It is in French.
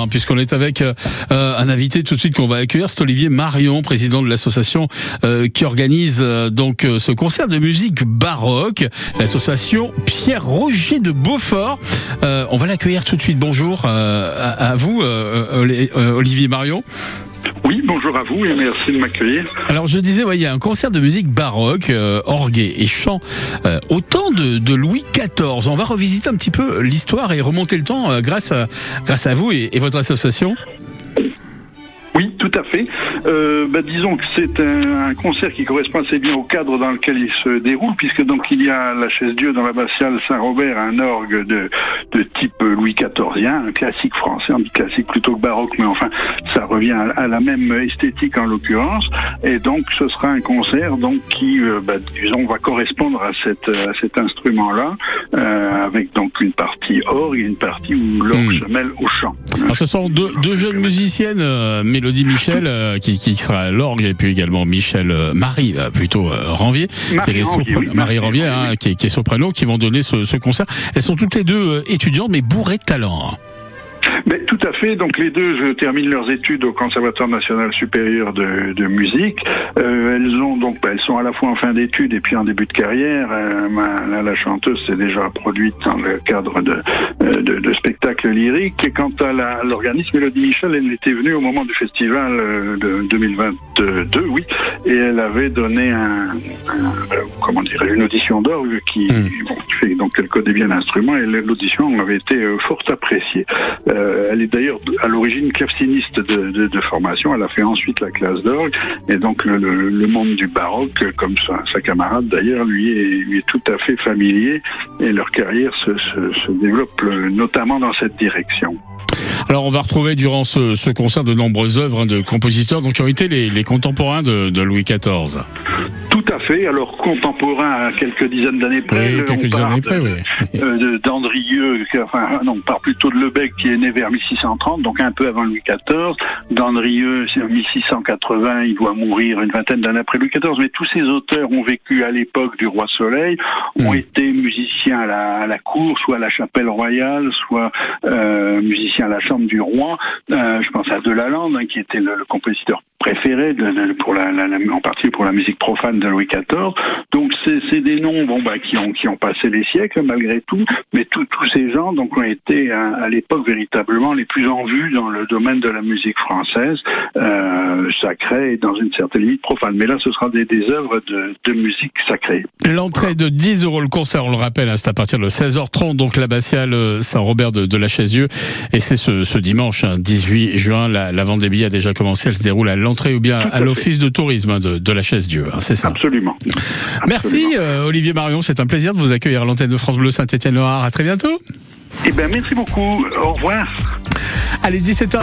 hein, puisqu'on est avec euh, un invité tout de suite qu'on va accueillir, c'est Olivier Marion, président de l'association euh, qui organise euh, donc ce concert de musique baroque, l'association Pierre Roger de Beaufort. on va l'accueillir tout de suite. Bonjour à, vous, Olivier Marion. Oui, bonjour à vous et merci de m'accueillir. Alors je disais, a un concert de musique baroque, euh, orgue et chant euh, au temps de, Louis XIV. On va revisiter un petit peu l'histoire et remonter le temps euh, grâce, à, grâce à vous et votre association. Tout à fait. Euh, bah, disons que c'est un, concert qui correspond assez bien au cadre dans lequel il se déroule, puisque donc il y a la chaise Dieu dans l'abbatiale Saint-Robert, un orgue de, de type Louis XIVien, un classique français, un classique plutôt que baroque, mais enfin ça revient à, la même esthétique en l'occurrence. Et donc ce sera un concert donc qui, euh, bah, disons, va correspondre à, cette, à cet instrument-là, euh, avec donc une partie orgue et une partie où l'orgue hmm. se mêle au chant. Alors, ce sont deux, deux jeunes musiciennes, euh, Mélodie Michel, euh, qui, qui, sera à l'orgue, et puis également Michel euh, Marie, plutôt Ranvier, Marie qui est, Ranvier, Marie Ranvier, hein, qui, est, soprano, qui vont donner ce, ce concert. Elles sont toutes les deux étudiantes, mais bourrées de talent. Mais tout à fait. Donc les deux je termine leurs études au Conservatoire national supérieur de, de musique. Euh, elles ont donc, bah, elles sont à la fois en fin d'études et puis en début de carrière. Euh, la chanteuse s'est déjà produite dans le cadre de, euh, de, de spectacles lyriques. Et quant à l'organisme Mélodie Michel, elle était venue au moment du festival euh, de 2022, oui, et elle avait donné un, comment dire, une audition d'orgue qui, hmm. bon, qui fait donc elle connaît bien l'instrument et l'audition avait été fort appréciée. Euh, elle est d'ailleurs à l'origine claveciniste de, formation. Elle a fait ensuite la classe d'orgue. Et donc le, monde du baroque, comme sa, camarade d'ailleurs, lui est, tout à fait familier. Et leur carrière se, développe notamment dans cette direction. Alors on va retrouver durant ce, ce concert de nombreuses œuvres hein, de compositeurs donc, qui ont été les, contemporains de Louis XIV. Tout à fait. Alors contemporain à quelques dizaines d'années près. Oui, quelques on années près, oui. Euh, D'Andrieux, enfin non, on parle plutôt de Lebec qui est né vers 1630, donc un peu avant Louis XIV. D'Andrieux, c'est en 1680, il doit mourir une vingtaine d'années après Louis XIV. Mais tous ces auteurs ont vécu à l'époque du roi Soleil, ont hmm. été musiciens à la, à la, cour, soit à la chapelle royale, soit euh, musiciens à la chambre du roi. Euh, je pense à Delalande, hein, qui était le, le compositeur préféré de, pour la, la, en partie pour la musique profane de Louis XIV. Donc c'est des noms bon bah qui ont qui ont passé les siècles malgré tout, mais tous ces gens donc ont été à, l'époque véritablement les plus en vue dans le domaine de la musique française euh, sacrée et dans une certaine limite profane. Mais là ce sera des, des œuvres de, de musique sacrée. L'entrée de 10 euros le concert, on le rappelle, hein, c'est à partir de 16h30 donc l'abbatiale euh, Saint-Robert de, de la Chaise-Dieu et c'est ce, ce, dimanche 18 hein, juin la, la, vente des billets a déjà commencé, elle se déroule à l'entrée ou bien à l'office de tourisme hein, de, de, la Chaise-Dieu, c'est ça. Absolument. Merci euh, Olivier Marion, c'est un plaisir de vous accueillir à l'antenne de France Bleu Saint-Étienne-Loire. À très bientôt. Eh bien, merci beaucoup. Au revoir. Allez, 17h.